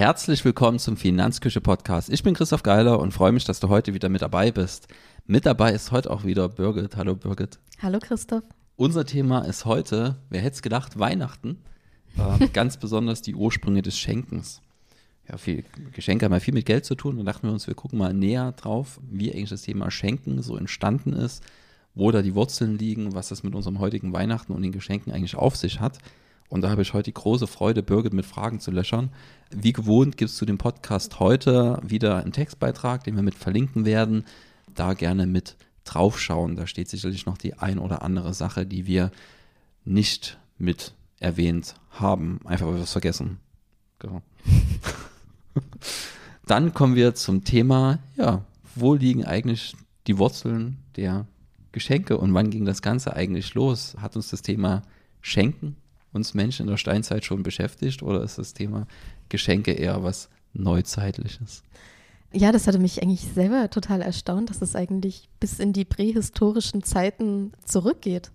Herzlich willkommen zum Finanzküche Podcast. Ich bin Christoph Geiler und freue mich, dass du heute wieder mit dabei bist. Mit dabei ist heute auch wieder Birgit. Hallo Birgit. Hallo Christoph. Unser Thema ist heute, wer hätte es gedacht, Weihnachten. Äh, ganz besonders die Ursprünge des Schenkens. Ja, viel, Geschenke haben ja viel mit Geld zu tun. Da dachten wir uns, wir gucken mal näher drauf, wie eigentlich das Thema Schenken so entstanden ist, wo da die Wurzeln liegen, was das mit unserem heutigen Weihnachten und den Geschenken eigentlich auf sich hat. Und da habe ich heute die große Freude, Birgit mit Fragen zu löchern. Wie gewohnt gibt es zu dem Podcast heute wieder einen Textbeitrag, den wir mit verlinken werden. Da gerne mit draufschauen. Da steht sicherlich noch die ein oder andere Sache, die wir nicht mit erwähnt haben. Einfach weil wir es vergessen. Genau. Dann kommen wir zum Thema, ja, wo liegen eigentlich die Wurzeln der Geschenke und wann ging das Ganze eigentlich los? Hat uns das Thema Schenken uns Menschen in der Steinzeit schon beschäftigt oder ist das Thema Geschenke eher was Neuzeitliches? Ja, das hatte mich eigentlich selber total erstaunt, dass es eigentlich bis in die prähistorischen Zeiten zurückgeht.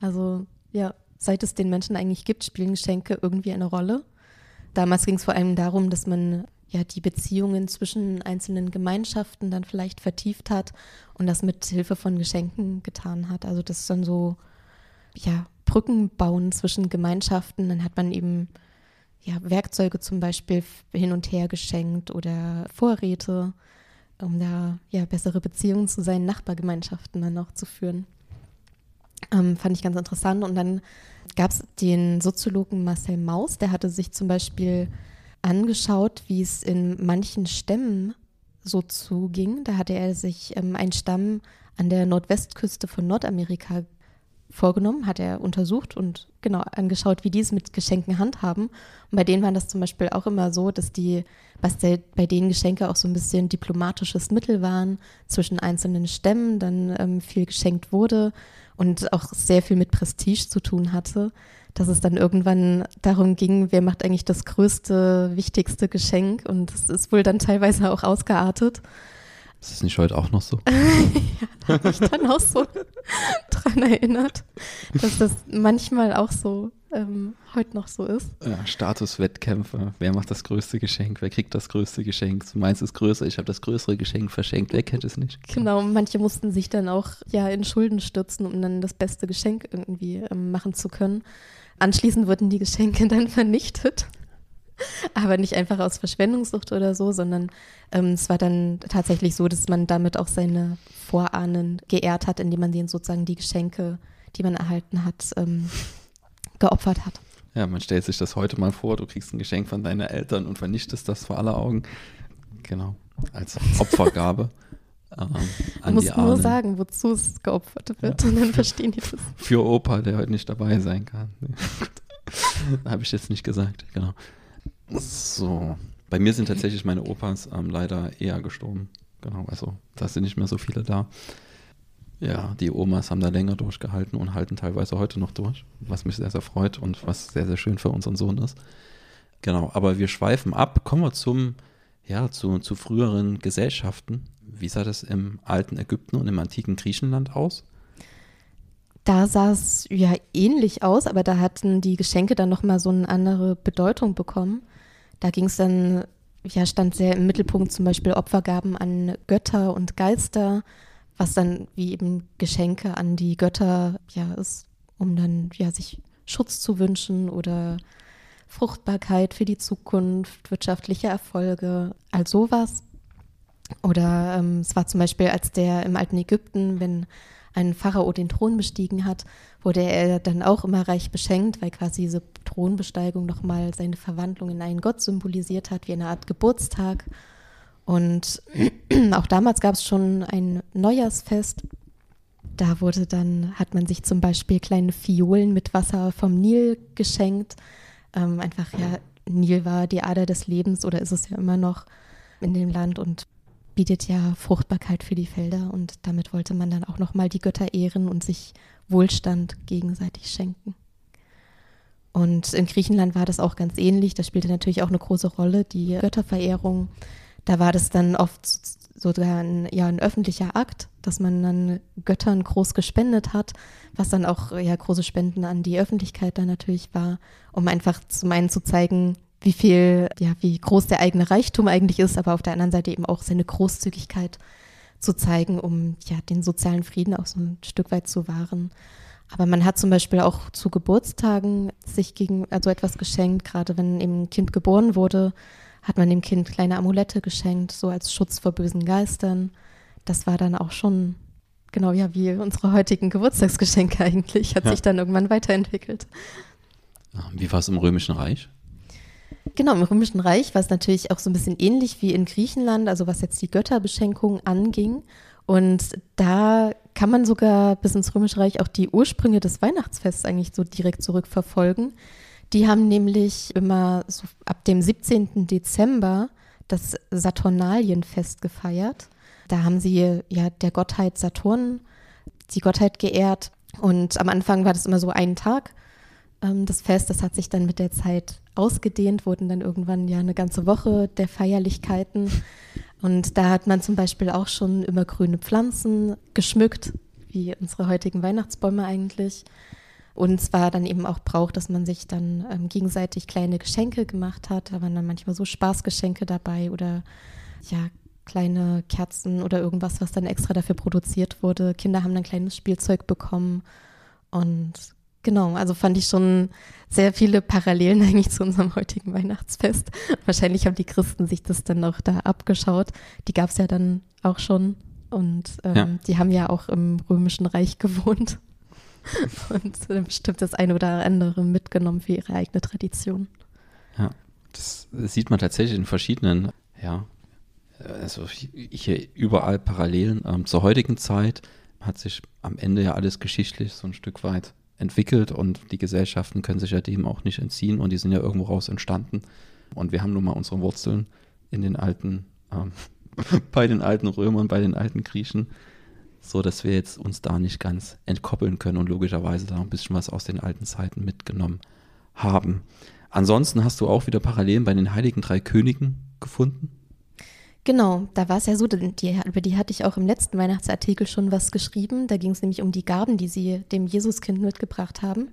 Also ja, seit es den Menschen eigentlich gibt, spielen Geschenke irgendwie eine Rolle. Damals ging es vor allem darum, dass man ja die Beziehungen zwischen einzelnen Gemeinschaften dann vielleicht vertieft hat und das mit Hilfe von Geschenken getan hat. Also das ist dann so ja Brücken bauen zwischen Gemeinschaften. Dann hat man eben ja, Werkzeuge zum Beispiel hin und her geschenkt oder Vorräte, um da ja bessere Beziehungen zu seinen Nachbargemeinschaften dann auch zu führen. Ähm, fand ich ganz interessant. Und dann gab es den Soziologen Marcel Maus, der hatte sich zum Beispiel angeschaut, wie es in manchen Stämmen so zuging. Da hatte er sich ähm, einen Stamm an der Nordwestküste von Nordamerika vorgenommen, hat er untersucht und genau angeschaut, wie die es mit Geschenken handhaben. Und bei denen war das zum Beispiel auch immer so, dass die, was der, bei denen Geschenke auch so ein bisschen diplomatisches Mittel waren, zwischen einzelnen Stämmen dann ähm, viel geschenkt wurde und auch sehr viel mit Prestige zu tun hatte, dass es dann irgendwann darum ging, wer macht eigentlich das größte, wichtigste Geschenk und es ist wohl dann teilweise auch ausgeartet. Ist das nicht heute auch noch so? ja, habe ich dann auch so dran erinnert, dass das manchmal auch so ähm, heute noch so ist. Ja, Statuswettkämpfe. Wer macht das größte Geschenk? Wer kriegt das größte Geschenk? Du meinst es größer, ich habe das größere Geschenk verschenkt. Wer kennt es nicht? Genau, manche mussten sich dann auch ja in Schulden stürzen, um dann das beste Geschenk irgendwie ähm, machen zu können. Anschließend wurden die Geschenke dann vernichtet. Aber nicht einfach aus Verschwendungssucht oder so, sondern ähm, es war dann tatsächlich so, dass man damit auch seine Vorahnen geehrt hat, indem man denen sozusagen die Geschenke, die man erhalten hat, ähm, geopfert hat. Ja, man stellt sich das heute mal vor, du kriegst ein Geschenk von deinen Eltern und vernichtest das vor aller Augen. Genau, als Opfergabe. ähm, du musst nur sagen, wozu es geopfert wird, ja. und dann verstehen die das. Für Opa, der heute nicht dabei sein kann. Habe ich jetzt nicht gesagt, genau. So. Bei mir sind tatsächlich meine Opas ähm, leider eher gestorben. Genau, also da sind nicht mehr so viele da. Ja, die Omas haben da länger durchgehalten und halten teilweise heute noch durch, was mich sehr, sehr freut und was sehr, sehr schön für unseren Sohn ist. Genau, aber wir schweifen ab. Kommen wir zum, ja, zu, zu früheren Gesellschaften. Wie sah das im alten Ägypten und im antiken Griechenland aus? Da sah es ja ähnlich aus, aber da hatten die Geschenke dann nochmal so eine andere Bedeutung bekommen. Da ging es dann, ja, stand sehr im Mittelpunkt zum Beispiel Opfergaben an Götter und Geister, was dann wie eben Geschenke an die Götter ja ist, um dann ja sich Schutz zu wünschen oder Fruchtbarkeit für die Zukunft, wirtschaftliche Erfolge, all sowas. Oder ähm, es war zum Beispiel, als der im alten Ägypten, wenn ein Pharao den Thron bestiegen hat, wurde er dann auch immer reich beschenkt, weil quasi diese Thronbesteigung nochmal seine Verwandlung in einen Gott symbolisiert hat, wie eine Art Geburtstag. Und auch damals gab es schon ein Neujahrsfest. Da wurde dann, hat man sich zum Beispiel kleine Fiolen mit Wasser vom Nil geschenkt. Ähm, einfach, ja, Nil war die Ader des Lebens oder ist es ja immer noch in dem Land und bietet ja Fruchtbarkeit für die Felder und damit wollte man dann auch nochmal die Götter ehren und sich Wohlstand gegenseitig schenken. Und in Griechenland war das auch ganz ähnlich. Da spielte natürlich auch eine große Rolle die Götterverehrung. Da war das dann oft sogar ein, ja, ein öffentlicher Akt, dass man dann Göttern groß gespendet hat, was dann auch ja große Spenden an die Öffentlichkeit dann natürlich war, um einfach zum einen zu zeigen, wie viel, ja, wie groß der eigene Reichtum eigentlich ist, aber auf der anderen Seite eben auch seine Großzügigkeit zu zeigen, um ja den sozialen Frieden auch so ein Stück weit zu wahren. Aber man hat zum Beispiel auch zu Geburtstagen sich gegen also etwas geschenkt, gerade wenn eben ein Kind geboren wurde, hat man dem Kind kleine Amulette geschenkt, so als Schutz vor bösen Geistern. Das war dann auch schon genau ja wie unsere heutigen Geburtstagsgeschenke eigentlich, hat ja. sich dann irgendwann weiterentwickelt. Wie war es im Römischen Reich? Genau, im Römischen Reich war es natürlich auch so ein bisschen ähnlich wie in Griechenland, also was jetzt die Götterbeschenkung anging. Und da kann man sogar bis ins Römische Reich auch die Ursprünge des Weihnachtsfests eigentlich so direkt zurückverfolgen. Die haben nämlich immer so ab dem 17. Dezember das Saturnalienfest gefeiert. Da haben sie ja der Gottheit Saturn die Gottheit geehrt. Und am Anfang war das immer so ein Tag, ähm, das Fest. Das hat sich dann mit der Zeit ausgedehnt, wurden dann irgendwann ja eine ganze Woche der Feierlichkeiten. Und da hat man zum Beispiel auch schon immer grüne Pflanzen geschmückt, wie unsere heutigen Weihnachtsbäume eigentlich. Und es war dann eben auch Brauch, dass man sich dann ähm, gegenseitig kleine Geschenke gemacht hat. Da waren dann manchmal so Spaßgeschenke dabei oder ja, kleine Kerzen oder irgendwas, was dann extra dafür produziert wurde. Kinder haben dann kleines Spielzeug bekommen. Und Genau, also fand ich schon sehr viele Parallelen eigentlich zu unserem heutigen Weihnachtsfest. Wahrscheinlich haben die Christen sich das dann auch da abgeschaut. Die gab es ja dann auch schon und ähm, ja. die haben ja auch im Römischen Reich gewohnt und äh, bestimmt das eine oder andere mitgenommen für ihre eigene Tradition. Ja, das sieht man tatsächlich in verschiedenen, ja, also hier überall Parallelen. Ähm, zur heutigen Zeit hat sich am Ende ja alles geschichtlich so ein Stück weit entwickelt und die Gesellschaften können sich ja dem auch nicht entziehen und die sind ja irgendwo raus entstanden. Und wir haben nun mal unsere Wurzeln in den alten, ähm, bei den alten Römern, bei den alten Griechen, so dass wir jetzt uns da nicht ganz entkoppeln können und logischerweise da ein bisschen was aus den alten Zeiten mitgenommen haben. Ansonsten hast du auch wieder Parallelen bei den Heiligen Drei Königen gefunden? Genau, da war es ja so, die, über die hatte ich auch im letzten Weihnachtsartikel schon was geschrieben. Da ging es nämlich um die Gaben, die sie dem Jesuskind mitgebracht haben.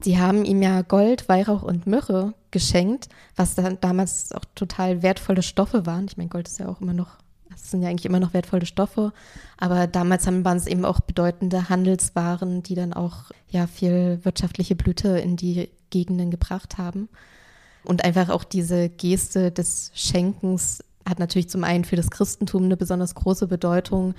Sie haben ihm ja Gold, Weihrauch und Myrrhe geschenkt, was dann damals auch total wertvolle Stoffe waren. Ich meine, Gold ist ja auch immer noch, das sind ja eigentlich immer noch wertvolle Stoffe, aber damals waren es eben auch bedeutende Handelswaren, die dann auch ja viel wirtschaftliche Blüte in die Gegenden gebracht haben. Und einfach auch diese Geste des Schenkens hat natürlich zum einen für das Christentum eine besonders große Bedeutung,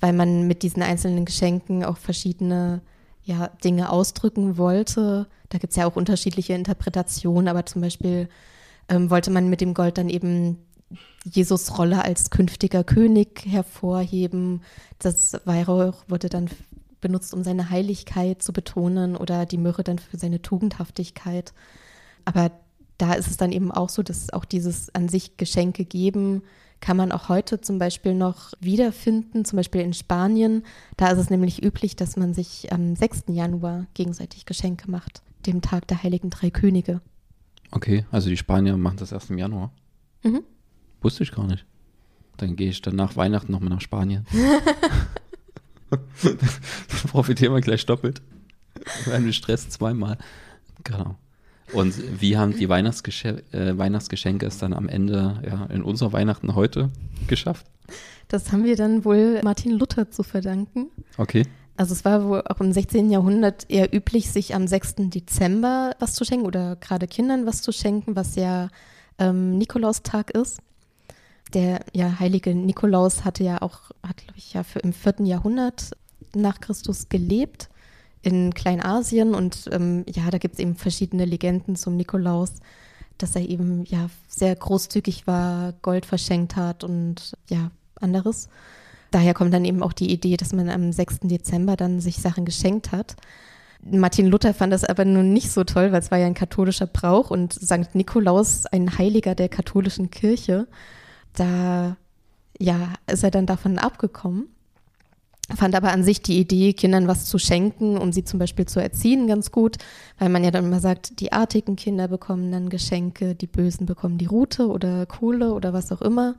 weil man mit diesen einzelnen Geschenken auch verschiedene ja, Dinge ausdrücken wollte. Da gibt es ja auch unterschiedliche Interpretationen, aber zum Beispiel ähm, wollte man mit dem Gold dann eben Jesus Rolle als künftiger König hervorheben. Das Weihrauch wurde dann benutzt, um seine Heiligkeit zu betonen oder die Myrrhe dann für seine Tugendhaftigkeit. Aber da ist es dann eben auch so, dass auch dieses an sich Geschenke geben, kann man auch heute zum Beispiel noch wiederfinden, zum Beispiel in Spanien. Da ist es nämlich üblich, dass man sich am 6. Januar gegenseitig Geschenke macht, dem Tag der Heiligen Drei Könige. Okay, also die Spanier machen das erst im Januar. Mhm. Wusste ich gar nicht. Dann gehe ich dann nach Weihnachten nochmal nach Spanien. dann profitieren wir gleich doppelt. Wenn Stress zweimal. Genau. Und wie haben die Weihnachtsgeschenke, äh, Weihnachtsgeschenke es dann am Ende ja, in unser Weihnachten heute geschafft? Das haben wir dann wohl Martin Luther zu verdanken. Okay. Also es war wohl auch im 16. Jahrhundert eher üblich, sich am 6. Dezember was zu schenken oder gerade Kindern was zu schenken, was ja ähm, Nikolaustag ist. Der ja, heilige Nikolaus hatte ja auch, hat glaube ich ja für, im 4. Jahrhundert nach Christus gelebt in Kleinasien und ähm, ja, da gibt es eben verschiedene Legenden zum Nikolaus, dass er eben ja sehr großzügig war, Gold verschenkt hat und ja, anderes. Daher kommt dann eben auch die Idee, dass man am 6. Dezember dann sich Sachen geschenkt hat. Martin Luther fand das aber nun nicht so toll, weil es war ja ein katholischer Brauch und St. Nikolaus ein Heiliger der katholischen Kirche. Da ja, ist er dann davon abgekommen fand aber an sich die Idee, Kindern was zu schenken, um sie zum Beispiel zu erziehen, ganz gut, weil man ja dann immer sagt, die artigen Kinder bekommen dann Geschenke, die Bösen bekommen die Rute oder Kohle oder was auch immer.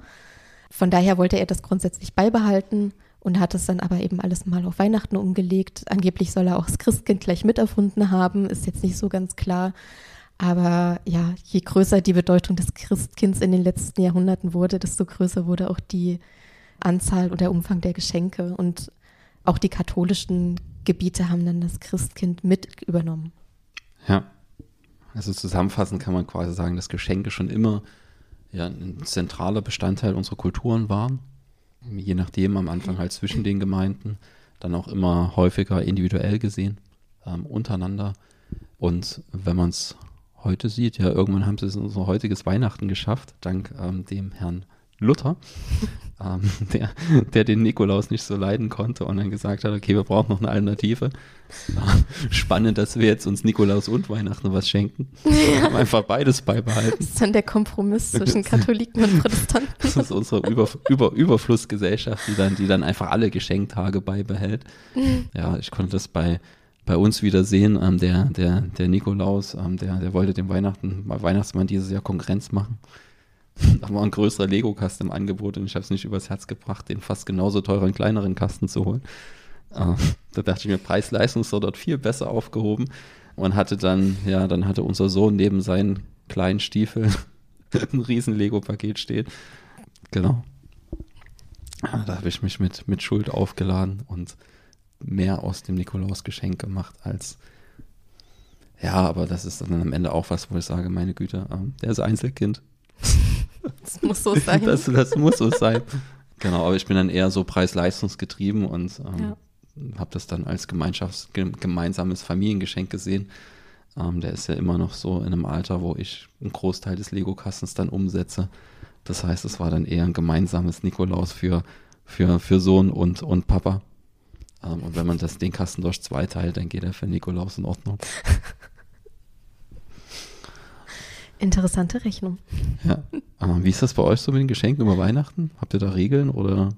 Von daher wollte er das grundsätzlich beibehalten und hat es dann aber eben alles mal auf Weihnachten umgelegt. Angeblich soll er auch das Christkind gleich miterfunden haben, ist jetzt nicht so ganz klar. Aber ja, je größer die Bedeutung des Christkinds in den letzten Jahrhunderten wurde, desto größer wurde auch die Anzahl und der Umfang der Geschenke. Und auch die katholischen Gebiete haben dann das Christkind mit übernommen. Ja. Also zusammenfassend kann man quasi sagen, dass Geschenke schon immer ja, ein zentraler Bestandteil unserer Kulturen waren. Je nachdem, am Anfang halt zwischen den Gemeinden, dann auch immer häufiger individuell gesehen, ähm, untereinander. Und wenn man es heute sieht, ja, irgendwann haben sie es in unser heutiges Weihnachten geschafft, dank ähm, dem Herrn Luther, ähm, der, der den Nikolaus nicht so leiden konnte und dann gesagt hat, okay, wir brauchen noch eine Alternative. Spannend, dass wir jetzt uns Nikolaus und Weihnachten was schenken. Wir haben einfach beides beibehalten. Das ist dann der Kompromiss zwischen Katholiken und Protestanten. Das ist unsere Über, Über, Überflussgesellschaft, die dann, die dann einfach alle Geschenktage beibehält. Ja, ich konnte das bei, bei uns wieder sehen. Ähm, der, der, der Nikolaus, ähm, der, der wollte dem Weihnachten, Weihnachtsmann dieses Jahr Konkurrenz machen. Da war ein größerer Lego-Kasten im Angebot und ich habe es nicht übers Herz gebracht, den fast genauso teuren kleineren Kasten zu holen. Äh, da dachte ich mir, Preis-Leistung ist dort viel besser aufgehoben und hatte dann, ja, dann hatte unser Sohn neben seinen kleinen Stiefeln ein riesen Lego-Paket stehen. Genau. Da habe ich mich mit, mit Schuld aufgeladen und mehr aus dem Nikolaus-Geschenk gemacht als ja, aber das ist dann am Ende auch was, wo ich sage, meine Güte, ähm, der ist Einzelkind. Das muss so sein. Das, das muss so sein. Genau, aber ich bin dann eher so preis-leistungsgetrieben und ähm, ja. habe das dann als Gemeinschafts gemeinsames Familiengeschenk gesehen. Ähm, der ist ja immer noch so in einem Alter, wo ich einen Großteil des Lego-Kastens dann umsetze. Das heißt, es war dann eher ein gemeinsames Nikolaus für, für, für Sohn und, und Papa. Ähm, und wenn man das, den Kasten durch zwei teilt, dann geht er für Nikolaus in Ordnung. Interessante Rechnung. Ja. wie ist das bei euch so mit den Geschenken über Weihnachten? Habt ihr da Regeln oder?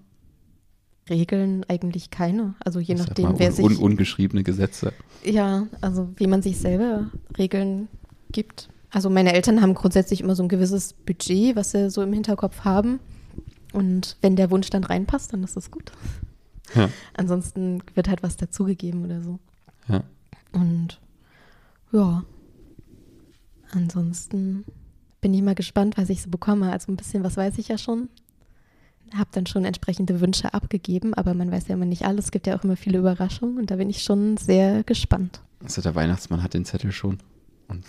Regeln eigentlich keine. Also je nachdem, wer un, sich. Un, ungeschriebene Gesetze. Ja, also wie man sich selber Regeln gibt. Also meine Eltern haben grundsätzlich immer so ein gewisses Budget, was sie so im Hinterkopf haben. Und wenn der Wunsch dann reinpasst, dann ist das gut. Ja. Ansonsten wird halt was dazugegeben oder so. Ja. Und ja, ansonsten bin ich mal gespannt, was ich so bekomme. Also ein bisschen was weiß ich ja schon. Habe dann schon entsprechende Wünsche abgegeben, aber man weiß ja immer nicht alles. Es gibt ja auch immer viele Überraschungen und da bin ich schon sehr gespannt. Also der Weihnachtsmann hat den Zettel schon. Und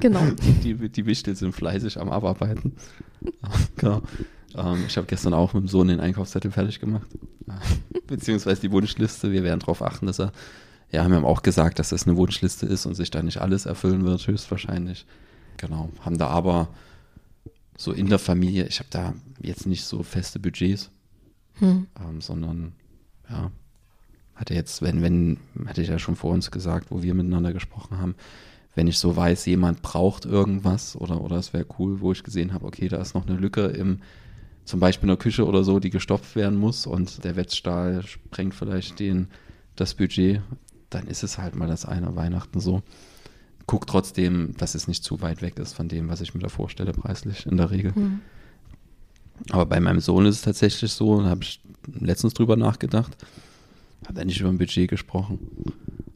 genau. Die, die, Wichtel sind fleißig am Abarbeiten. genau. Ähm, ich habe gestern auch mit dem Sohn den Einkaufszettel fertig gemacht. Beziehungsweise die Wunschliste. Wir werden darauf achten, dass er ja, haben wir auch gesagt, dass das eine Wunschliste ist und sich da nicht alles erfüllen wird, höchstwahrscheinlich. Genau. Haben da aber so in der Familie, ich habe da jetzt nicht so feste Budgets, hm. ähm, sondern ja, hatte jetzt, wenn, wenn, hatte ich ja schon vor uns gesagt, wo wir miteinander gesprochen haben, wenn ich so weiß, jemand braucht irgendwas oder, oder es wäre cool, wo ich gesehen habe, okay, da ist noch eine Lücke im, zum Beispiel in der Küche oder so, die gestopft werden muss und der Wetzstahl sprengt vielleicht den, das Budget, dann ist es halt mal das eine Weihnachten so. Guck trotzdem, dass es nicht zu weit weg ist von dem, was ich mir da vorstelle, preislich in der Regel. Mhm. Aber bei meinem Sohn ist es tatsächlich so, da habe ich letztens drüber nachgedacht, hat er nicht über ein Budget gesprochen.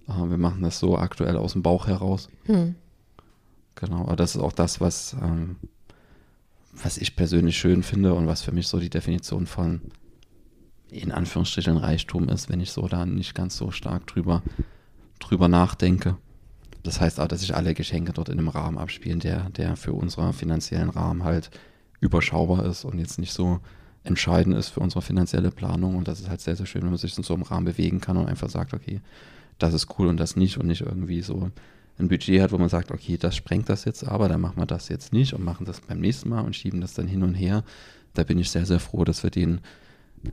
Aber wir machen das so aktuell aus dem Bauch heraus. Mhm. Genau, aber das ist auch das, was, ähm, was ich persönlich schön finde und was für mich so die Definition von in Anführungsstrichen Reichtum ist, wenn ich so da nicht ganz so stark drüber, drüber nachdenke. Das heißt auch, dass sich alle Geschenke dort in einem Rahmen abspielen, der, der für unseren finanziellen Rahmen halt überschaubar ist und jetzt nicht so entscheidend ist für unsere finanzielle Planung. Und das ist halt sehr, sehr schön, wenn man sich in so einem Rahmen bewegen kann und einfach sagt, okay, das ist cool und das nicht und nicht irgendwie so ein Budget hat, wo man sagt, okay, das sprengt das jetzt aber, dann machen wir das jetzt nicht und machen das beim nächsten Mal und schieben das dann hin und her. Da bin ich sehr, sehr froh, dass wir den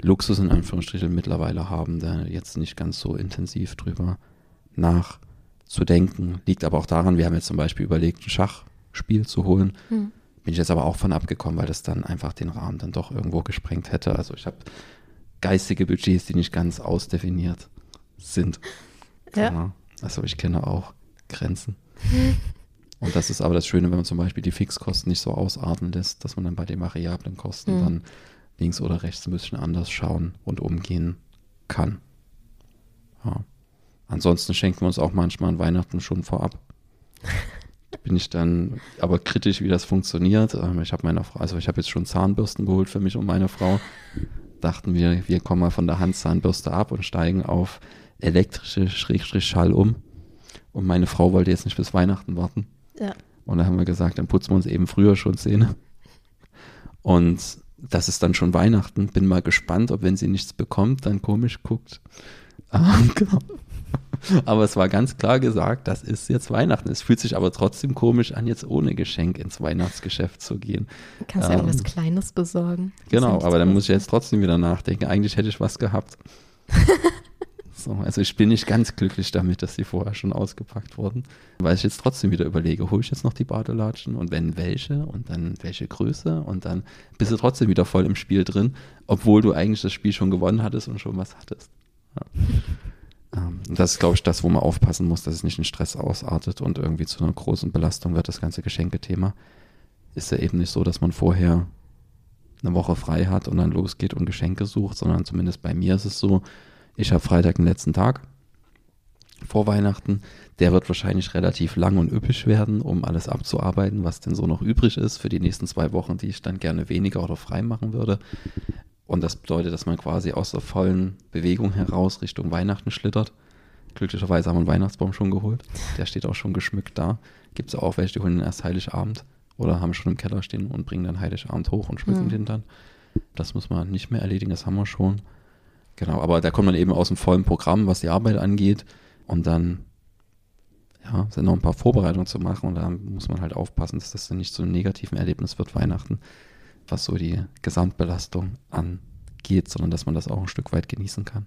Luxus in Anführungsstrichen mittlerweile haben, da jetzt nicht ganz so intensiv drüber nachzudenken. Liegt aber auch daran, wir haben jetzt zum Beispiel überlegt, ein Schachspiel zu holen. Hm. Bin ich jetzt aber auch von abgekommen, weil das dann einfach den Rahmen dann doch irgendwo gesprengt hätte. Also ich habe geistige Budgets, die nicht ganz ausdefiniert sind. Ja. Genau. Also ich kenne auch Grenzen. Und das ist aber das Schöne, wenn man zum Beispiel die Fixkosten nicht so ausarten lässt, dass man dann bei den variablen Kosten mhm. dann links oder rechts ein bisschen anders schauen und umgehen kann. Ja. Ansonsten schenken wir uns auch manchmal an Weihnachten schon vorab. bin ich dann aber kritisch, wie das funktioniert. Ähm, ich habe meiner Frau, also ich habe jetzt schon Zahnbürsten geholt für mich und meine Frau. Dachten wir, wir kommen mal von der Handzahnbürste ab und steigen auf elektrische Schrägstrich Schall um. Und meine Frau wollte jetzt nicht bis Weihnachten warten. Ja. Und da haben wir gesagt, dann putzen wir uns eben früher schon Zähne. Und das ist dann schon Weihnachten. Bin mal gespannt, ob wenn sie nichts bekommt, dann komisch guckt. Ah, genau. Aber es war ganz klar gesagt, das ist jetzt Weihnachten. Es fühlt sich aber trotzdem komisch an, jetzt ohne Geschenk ins Weihnachtsgeschäft zu gehen. Du kannst ja irgendwas Kleines besorgen. Genau, aber dann muss ich jetzt trotzdem wieder nachdenken. Eigentlich hätte ich was gehabt. so, also ich bin nicht ganz glücklich damit, dass die vorher schon ausgepackt wurden, weil ich jetzt trotzdem wieder überlege, hole ich jetzt noch die Badelatschen und wenn welche und dann welche Größe und dann bist du trotzdem wieder voll im Spiel drin, obwohl du eigentlich das Spiel schon gewonnen hattest und schon was hattest. Ja. Ähm, und das ist, glaube ich, das, wo man aufpassen muss, dass es nicht in Stress ausartet und irgendwie zu einer großen Belastung wird, das ganze Geschenkethema. Ist ja eben nicht so, dass man vorher eine Woche frei hat und dann losgeht und Geschenke sucht, sondern zumindest bei mir ist es so, ich habe Freitag den letzten Tag vor Weihnachten. Der wird wahrscheinlich relativ lang und üppig werden, um alles abzuarbeiten, was denn so noch übrig ist für die nächsten zwei Wochen, die ich dann gerne weniger oder frei machen würde. Und das bedeutet, dass man quasi aus der vollen Bewegung heraus Richtung Weihnachten schlittert. Glücklicherweise haben wir einen Weihnachtsbaum schon geholt. Der steht auch schon geschmückt da. Gibt es auch welche, die holen den erst Heiligabend oder haben schon im Keller stehen und bringen dann Heiligabend hoch und schmücken Mhm. den dann. Das muss man nicht mehr erledigen, das haben wir schon. Genau, aber da kommt man eben aus dem vollen Programm, was die Arbeit angeht. Und dann ja, sind noch ein paar Vorbereitungen zu machen und da muss man halt aufpassen, dass das dann nicht zu einem negativen Erlebnis wird, Weihnachten, was so die Gesamtbelastung angeht, sondern dass man das auch ein Stück weit genießen kann.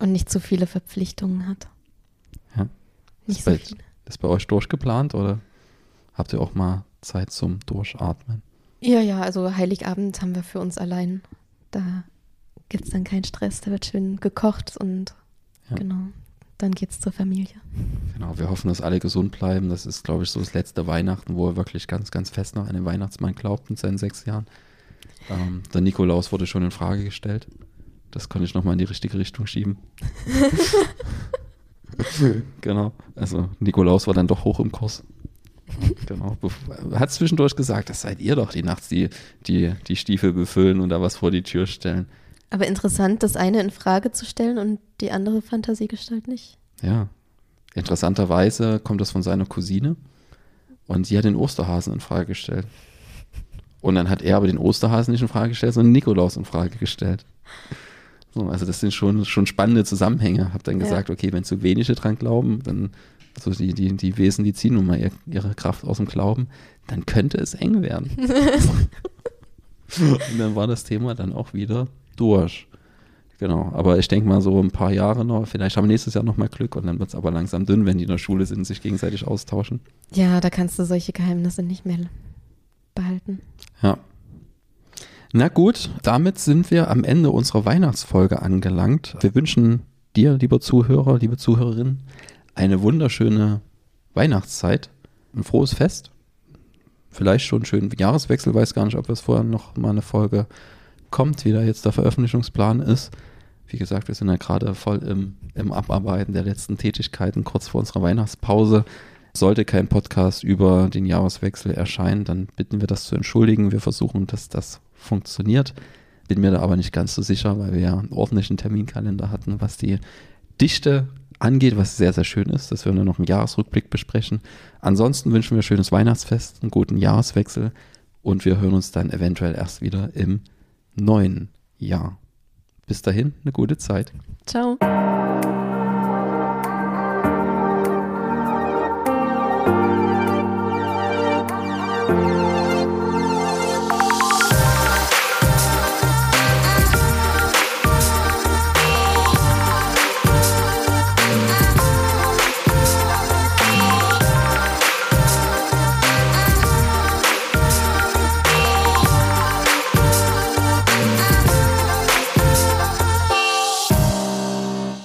Und nicht zu viele Verpflichtungen hat. Ja. Nicht Ist so bei- viele. Ist bei euch durchgeplant oder habt ihr auch mal Zeit zum Durchatmen? Ja, ja, also Heiligabend haben wir für uns allein. Da gibt es dann keinen Stress, da wird schön gekocht und Ja. genau, dann geht's zur Familie. Genau, wir hoffen, dass alle gesund bleiben. Das ist, glaube ich, so das letzte Weihnachten, wo er wirklich ganz, ganz fest noch an den Weihnachtsmann glaubt in seinen sechs Jahren. Ähm, der Nikolaus wurde schon in Frage gestellt. Das konnte ich nochmal in die richtige Richtung schieben. genau. Also Nikolaus war dann doch hoch im Kurs. Genau. Hat zwischendurch gesagt, das seid ihr doch, die nachts die, die, die Stiefel befüllen und da was vor die Tür stellen. Aber interessant, das eine in Frage zu stellen und die andere Fantasiegestalt nicht. Ja. Interessanterweise kommt das von seiner Cousine und sie hat den Osterhasen in Frage gestellt. Und dann hat er aber den Osterhasen nicht in Frage gestellt, sondern Nikolaus in Frage gestellt. So, also das sind schon, schon spannende Zusammenhänge. Hab dann Ja. gesagt, okay, wenn zu wenige dran glauben, dann, also die, die, die Wesen, die ziehen nun mal ihr, ihre Kraft aus dem Glauben, dann könnte es eng werden. Und dann war das Thema dann auch wieder durch. Genau, aber ich denke mal so ein paar Jahre noch, vielleicht haben wir nächstes Jahr noch mal Glück und dann wird es aber langsam dünn, wenn die in der Schule sind und sich gegenseitig austauschen. Ja, da kannst du solche Geheimnisse nicht mehr behalten. Ja. Na gut, damit sind wir am Ende unserer Weihnachtsfolge angelangt. Wir wünschen dir, lieber Zuhörer, liebe Zuhörerin, eine wunderschöne Weihnachtszeit, ein frohes Fest. Vielleicht schon einen schönen Jahreswechsel, weiß gar nicht, ob es vorher noch mal eine Folge kommt, wie da jetzt der Veröffentlichungsplan ist. Wie gesagt, wir sind ja gerade voll im, im Abarbeiten der letzten Tätigkeiten kurz vor unserer Weihnachtspause. Sollte kein Podcast über den Jahreswechsel erscheinen, dann bitten wir das zu entschuldigen. Wir versuchen, dass das funktioniert. Bin mir da aber nicht ganz so sicher, weil wir ja einen ordentlichen Terminkalender hatten, was die Dichte angeht, was sehr, sehr schön ist, dass wir dann noch einen Jahresrückblick besprechen. Ansonsten wünschen wir schönes Weihnachtsfest, einen guten Jahreswechsel und wir hören uns dann eventuell erst wieder im neuen Jahr. Bis dahin, eine gute Zeit. Ciao.